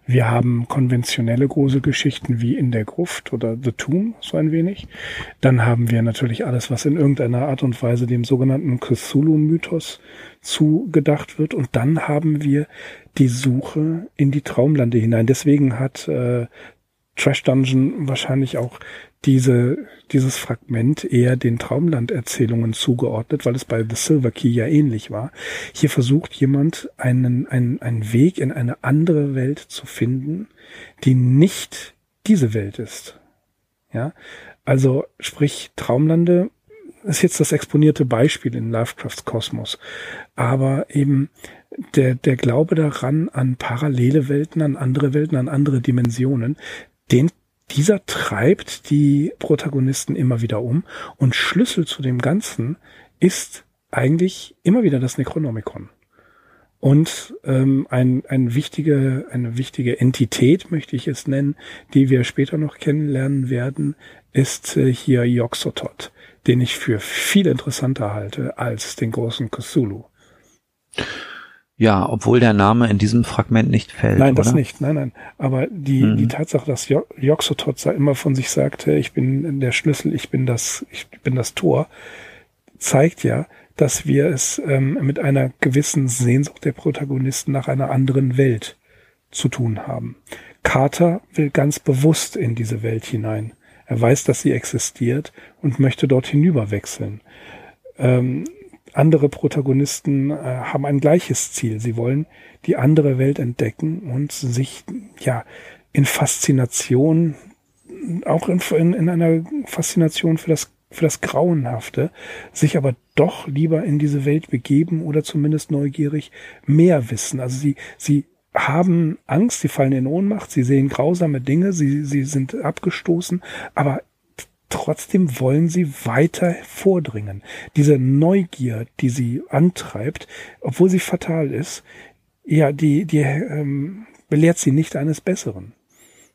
wir haben konventionelle große Geschichten wie In der Gruft oder The Tomb, so ein wenig. Dann haben wir natürlich alles, was in irgendeiner Art und Weise dem sogenannten Cthulhu-Mythos zugedacht wird. Und dann haben wir die Suche in die Traumlande hinein. Deswegen hat äh, Trash Dungeon wahrscheinlich auch diese, dieses Fragment eher den Traumland-Erzählungen zugeordnet, weil es bei The Silver Key ja ähnlich war. Hier versucht jemand einen, einen, einen Weg in eine andere Welt zu finden, die nicht diese Welt ist. Ja, also sprich Traumlande ist jetzt das exponierte Beispiel in Lovecrafts Kosmos, aber eben der, der Glaube daran an parallele Welten, an andere Welten, an andere Dimensionen, den dieser treibt die Protagonisten immer wieder um und Schlüssel zu dem Ganzen ist eigentlich immer wieder das Necronomicon. Und ähm, ein, ein wichtige, eine wichtige Entität, möchte ich es nennen, die wir später noch kennenlernen werden, ist äh, hier Yoxotot, den ich für viel interessanter halte als den großen Cthulhu. Ja, obwohl der Name in diesem Fragment nicht fällt. Nein, das nicht. Nein, nein. Aber die, mhm. die Tatsache, dass Yoxotot immer von sich sagte, ich bin der Schlüssel, ich bin das, ich bin das Tor, zeigt ja, dass wir es ähm, mit einer gewissen Sehnsucht der Protagonisten nach einer anderen Welt zu tun haben. Carter will ganz bewusst in diese Welt hinein. Er weiß, dass sie existiert und möchte dort hinüber wechseln. Ähm, andere Protagonisten äh, haben ein gleiches Ziel. Sie wollen die andere Welt entdecken und sich ja in Faszination, auch in, in, in einer Faszination für das für das Grauenhafte, sich aber doch lieber in diese Welt begeben oder zumindest neugierig mehr wissen. Also sie, sie haben Angst, sie fallen in Ohnmacht, sie sehen grausame Dinge, sie, sie sind abgestoßen, aber trotzdem wollen sie weiter vordringen. Diese Neugier, die sie antreibt, obwohl sie fatal ist, ja, die, die ähm, belehrt sie nicht eines Besseren.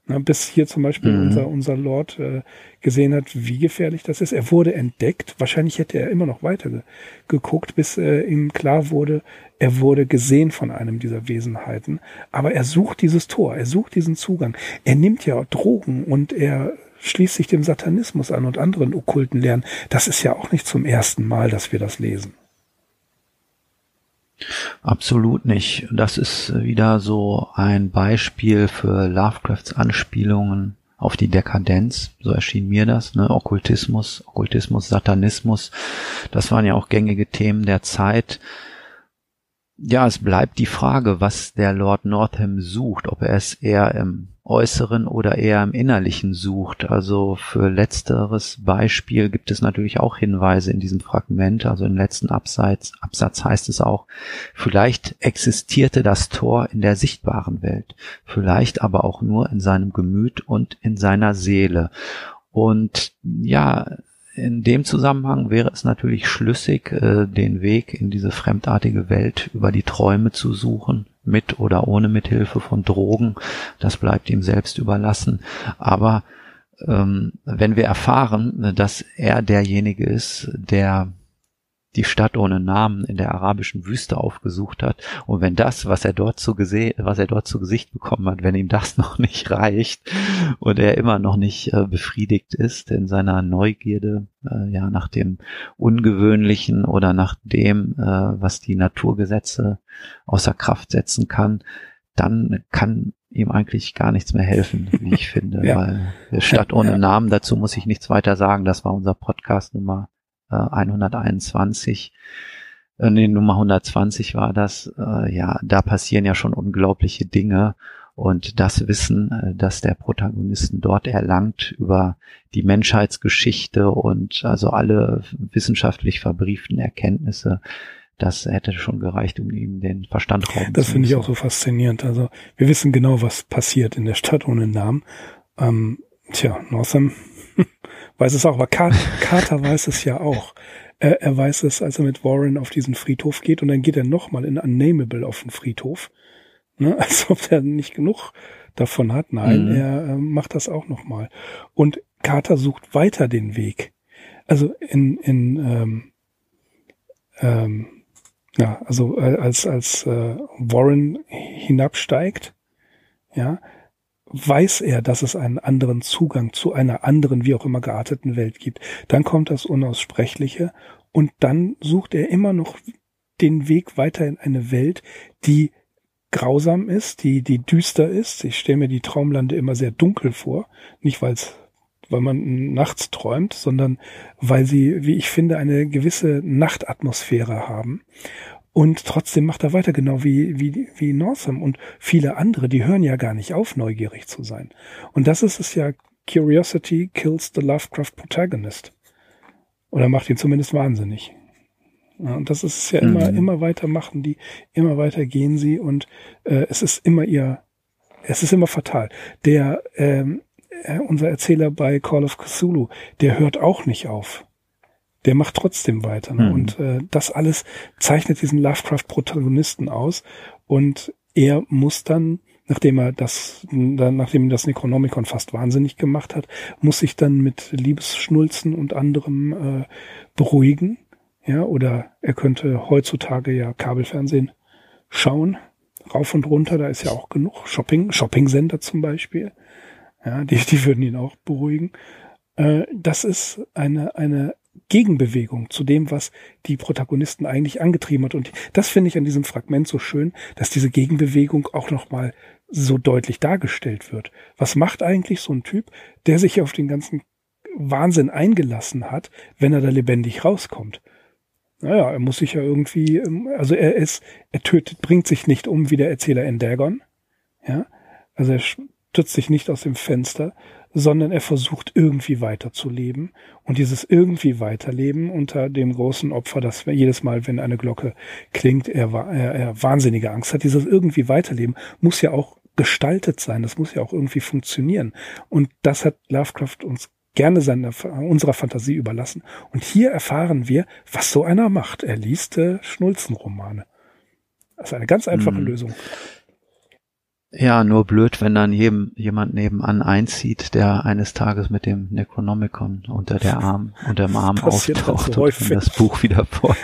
Na, bis hier zum Beispiel mhm. unser, unser Lord äh, gesehen hat, wie gefährlich das ist. Er wurde entdeckt. Wahrscheinlich hätte er immer noch weiter ge geguckt, bis äh, ihm klar wurde, er wurde gesehen von einem dieser Wesenheiten. Aber er sucht dieses Tor, er sucht diesen Zugang. Er nimmt ja Drogen und er schließt sich dem Satanismus an und anderen okkulten Lehren. Das ist ja auch nicht zum ersten Mal, dass wir das lesen. Absolut nicht. Das ist wieder so ein Beispiel für Lovecrafts Anspielungen auf die Dekadenz. So erschien mir das. Ne? Okkultismus, Okkultismus, Satanismus. Das waren ja auch gängige Themen der Zeit. Ja, es bleibt die Frage, was der Lord Northam sucht, ob er es eher im Äußeren oder eher im Innerlichen sucht. Also für letzteres Beispiel gibt es natürlich auch Hinweise in diesem Fragment. Also im letzten Absatz, Absatz heißt es auch, vielleicht existierte das Tor in der sichtbaren Welt, vielleicht aber auch nur in seinem Gemüt und in seiner Seele. Und ja, in dem Zusammenhang wäre es natürlich schlüssig, äh, den Weg in diese fremdartige Welt über die Träume zu suchen, mit oder ohne Mithilfe von Drogen. Das bleibt ihm selbst überlassen. Aber ähm, wenn wir erfahren, dass er derjenige ist, der die Stadt ohne Namen in der arabischen Wüste aufgesucht hat. Und wenn das, was er dort zu gesehen, was er dort zu Gesicht bekommen hat, wenn ihm das noch nicht reicht und er immer noch nicht äh, befriedigt ist in seiner Neugierde, äh, ja, nach dem Ungewöhnlichen oder nach dem, äh, was die Naturgesetze außer Kraft setzen kann, dann kann ihm eigentlich gar nichts mehr helfen, wie ich finde. ja. Weil Stadt ohne Namen, dazu muss ich nichts weiter sagen. Das war unser Podcast Nummer 121, äh, nee, Nummer 120 war das, äh, ja, da passieren ja schon unglaubliche Dinge und das Wissen, äh, das der Protagonisten dort erlangt über die Menschheitsgeschichte und also alle wissenschaftlich verbrieften Erkenntnisse, das hätte schon gereicht, um ihm den Verstand rauben Das finde ich auch so faszinierend. Also wir wissen genau, was passiert in der Stadt ohne Namen. Ähm, tja, Northam weiß es auch, aber Carter weiß es ja auch. Er, er weiß es, als er mit Warren auf diesen Friedhof geht und dann geht er nochmal in Unnamable auf den Friedhof. Ne? Als ob er nicht genug davon hat. Nein, mhm. er äh, macht das auch nochmal. Und Carter sucht weiter den Weg. Also in, in ähm, ähm, ja, also äh, als, als äh, Warren hinabsteigt, ja, weiß er, dass es einen anderen Zugang zu einer anderen, wie auch immer gearteten Welt gibt. Dann kommt das Unaussprechliche und dann sucht er immer noch den Weg weiter in eine Welt, die grausam ist, die, die düster ist. Ich stelle mir die Traumlande immer sehr dunkel vor. Nicht weil es weil man nachts träumt, sondern weil sie, wie ich finde, eine gewisse Nachtatmosphäre haben. Und trotzdem macht er weiter, genau wie, wie, wie Northam und viele andere, die hören ja gar nicht auf, neugierig zu sein. Und das ist es ja, Curiosity kills the Lovecraft Protagonist. Oder macht ihn zumindest wahnsinnig. Ja, und das ist es ja immer, mhm. immer weiter machen die, immer weiter gehen sie und äh, es ist immer ihr, es ist immer fatal. Der, ähm, äh, unser Erzähler bei Call of Cthulhu, der hört auch nicht auf der macht trotzdem weiter. Ne? Mhm. Und äh, das alles zeichnet diesen Lovecraft-Protagonisten aus. Und er muss dann, nachdem er das, dann, nachdem das Necronomicon fast wahnsinnig gemacht hat, muss sich dann mit Liebesschnulzen und anderem äh, beruhigen. Ja, oder er könnte heutzutage ja Kabelfernsehen schauen, rauf und runter, da ist ja auch genug Shopping, Shopping-Sender zum Beispiel. Ja, die, die würden ihn auch beruhigen. Äh, das ist eine, eine Gegenbewegung zu dem, was die Protagonisten eigentlich angetrieben hat. Und das finde ich an diesem Fragment so schön, dass diese Gegenbewegung auch nochmal so deutlich dargestellt wird. Was macht eigentlich so ein Typ, der sich auf den ganzen Wahnsinn eingelassen hat, wenn er da lebendig rauskommt? Naja, er muss sich ja irgendwie, ähm, also er ist, er tötet, bringt sich nicht um wie der Erzähler in Dagon. Ja, also er stürzt sich nicht aus dem Fenster, sondern er versucht irgendwie weiterzuleben und dieses irgendwie weiterleben unter dem großen Opfer, dass jedes Mal, wenn eine Glocke klingt, er, er, er wahnsinnige Angst hat. Dieses irgendwie weiterleben muss ja auch gestaltet sein, das muss ja auch irgendwie funktionieren. Und das hat Lovecraft uns gerne seiner, unserer Fantasie überlassen. Und hier erfahren wir, was so einer macht. Er liest äh, Schnulzenromane. Das ist eine ganz einfache hm. Lösung. Ja, nur blöd, wenn dann jedem, jemand nebenan einzieht, der eines Tages mit dem Necronomicon unter der Arm, unter dem Arm auftaucht so und das Buch wieder voll.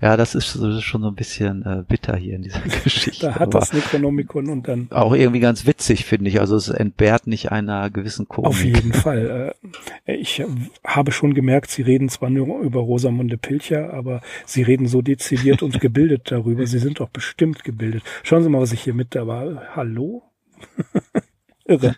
Ja, das ist, das ist, schon so ein bisschen äh, bitter hier in dieser Geschichte. Da hat das Necronomicon und dann. Auch irgendwie ganz witzig, finde ich. Also es entbehrt nicht einer gewissen Komik. Auf jeden Fall. Äh, ich habe schon gemerkt, Sie reden zwar nur über Rosamunde Pilcher, aber Sie reden so dezidiert und gebildet darüber. Sie sind doch bestimmt gebildet. Schauen Sie mal, was ich hier mit dabei hallo? Irre.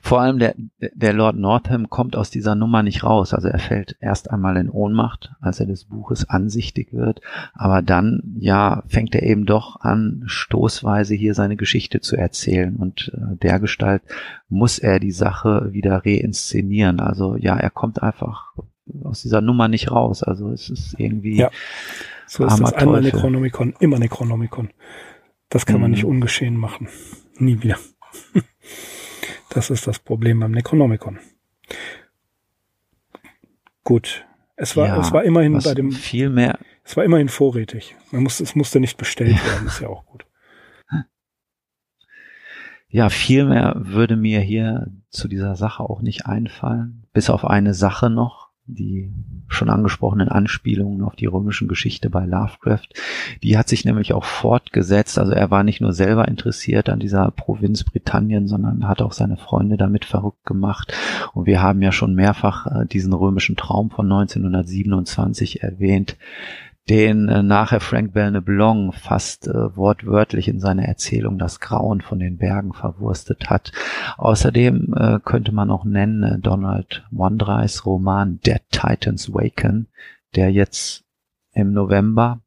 Vor allem der, der Lord Northam kommt aus dieser Nummer nicht raus. Also er fällt erst einmal in Ohnmacht, als er des Buches ansichtig wird. Aber dann, ja, fängt er eben doch an, stoßweise hier seine Geschichte zu erzählen. Und äh, der Gestalt muss er die Sache wieder reinszenieren. Also ja, er kommt einfach aus dieser Nummer nicht raus. Also es ist irgendwie. Ja. So ist das einmal Necronomicon, immer Necronomicon. Das kann man nicht mhm. ungeschehen machen. Nie wieder. Das ist das Problem beim Necronomicon. Gut. Es war, ja, es war immerhin bei dem. Viel mehr. Es war immerhin vorrätig. Man musste, es musste nicht bestellt werden, ist ja auch gut. Ja, viel mehr würde mir hier zu dieser Sache auch nicht einfallen. Bis auf eine Sache noch die schon angesprochenen Anspielungen auf die römischen Geschichte bei Lovecraft, die hat sich nämlich auch fortgesetzt. Also er war nicht nur selber interessiert an dieser Provinz Britannien, sondern hat auch seine Freunde damit verrückt gemacht. Und wir haben ja schon mehrfach äh, diesen römischen Traum von 1927 erwähnt, den äh, nachher Frank Belneblanc fast äh, wortwörtlich in seiner Erzählung das Grauen von den Bergen verwurstet hat. Außerdem äh, könnte man auch nennen äh, Donald Wandreis Roman Dead Titans Waken, der jetzt im November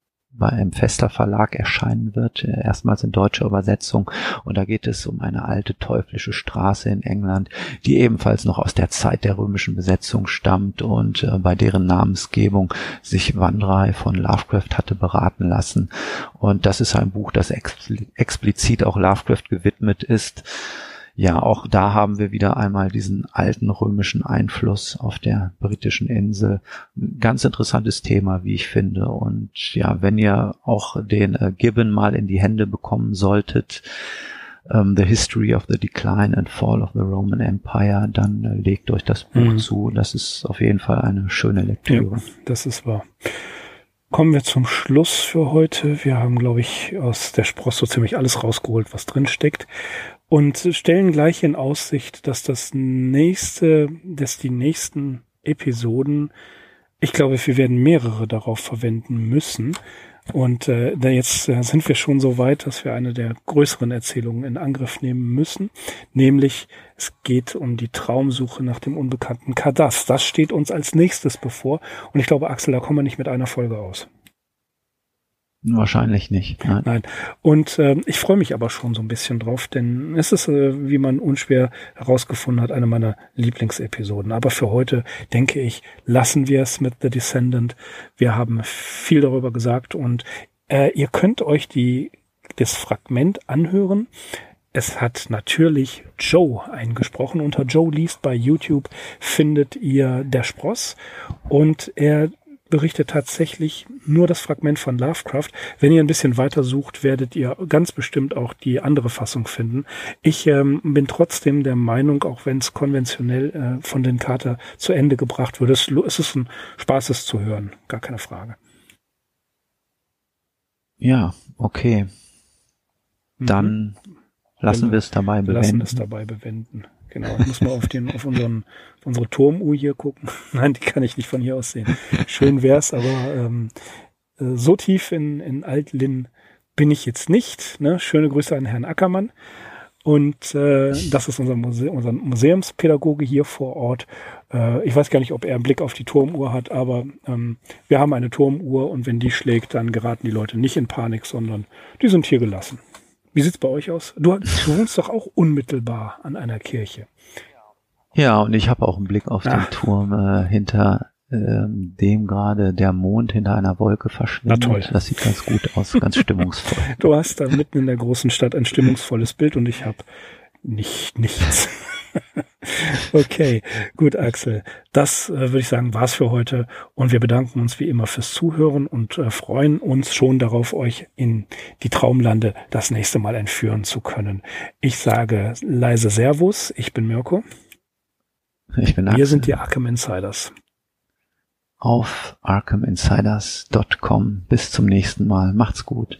einem Fester Verlag erscheinen wird, erstmals in deutscher Übersetzung. Und da geht es um eine alte teuflische Straße in England, die ebenfalls noch aus der Zeit der römischen Besetzung stammt und äh, bei deren Namensgebung sich Wandrei von Lovecraft hatte beraten lassen. Und das ist ein Buch, das explizit auch Lovecraft gewidmet ist ja, auch da haben wir wieder einmal diesen alten römischen Einfluss auf der britischen Insel. Ganz interessantes Thema, wie ich finde. Und ja, wenn ihr auch den äh, Gibbon mal in die Hände bekommen solltet, ähm, The History of the Decline and Fall of the Roman Empire, dann äh, legt euch das Buch mhm. zu. Das ist auf jeden Fall eine schöne Lektüre. Ja, das ist wahr. Kommen wir zum Schluss für heute. Wir haben, glaube ich, aus der Spross so ziemlich alles rausgeholt, was drin steckt und stellen gleich in Aussicht, dass das nächste, dass die nächsten Episoden, ich glaube, wir werden mehrere darauf verwenden müssen. Und äh, jetzt äh, sind wir schon so weit, dass wir eine der größeren Erzählungen in Angriff nehmen müssen, nämlich es geht um die Traumsuche nach dem unbekannten Kadas. Das steht uns als nächstes bevor. Und ich glaube, Axel, da kommen wir nicht mit einer Folge aus. Wahrscheinlich nicht. Nein. Nein. Und äh, ich freue mich aber schon so ein bisschen drauf, denn es ist, äh, wie man unschwer herausgefunden hat, eine meiner Lieblingsepisoden. Aber für heute denke ich, lassen wir es mit The Descendant. Wir haben viel darüber gesagt und äh, ihr könnt euch die das Fragment anhören. Es hat natürlich Joe eingesprochen. Unter Joe liest bei YouTube findet ihr der Spross und er berichtet tatsächlich nur das Fragment von Lovecraft. Wenn ihr ein bisschen weiter sucht, werdet ihr ganz bestimmt auch die andere Fassung finden. Ich ähm, bin trotzdem der Meinung, auch wenn es konventionell äh, von den Carter zu Ende gebracht wird, es, es ist ein Spaß, es zu hören. Gar keine Frage. Ja, okay. Mhm. Dann mhm. lassen wir es dabei bewenden. Lassen es dabei bewenden. Genau, ich muss mal auf den, auf unseren, auf unsere Turmuhr hier gucken. Nein, die kann ich nicht von hier aus sehen. Schön wär's, aber ähm, äh, so tief in, in Altlinn bin ich jetzt nicht. Ne? Schöne Grüße an Herrn Ackermann. Und äh, das ist unser, Muse unser Museumspädagoge hier vor Ort. Äh, ich weiß gar nicht, ob er einen Blick auf die Turmuhr hat, aber ähm, wir haben eine Turmuhr und wenn die schlägt, dann geraten die Leute nicht in Panik, sondern die sind hier gelassen. Wie sieht's bei euch aus? Du, du wohnst doch auch unmittelbar an einer Kirche. Ja, und ich habe auch einen Blick auf Ach. den Turm äh, hinter ähm, dem gerade der Mond hinter einer Wolke verschwindet. Na toll. Das sieht ganz gut aus, ganz stimmungsvoll. Du hast da mitten in der großen Stadt ein stimmungsvolles Bild und ich habe nicht nichts. okay, gut, Axel. Das äh, würde ich sagen, war's für heute. Und wir bedanken uns wie immer fürs Zuhören und äh, freuen uns schon darauf, euch in die Traumlande das nächste Mal entführen zu können. Ich sage leise Servus. Ich bin Mirko. Ich bin Axel. Wir sind die Arkham Insiders. Auf arkhaminsiders.com. Bis zum nächsten Mal. Macht's gut.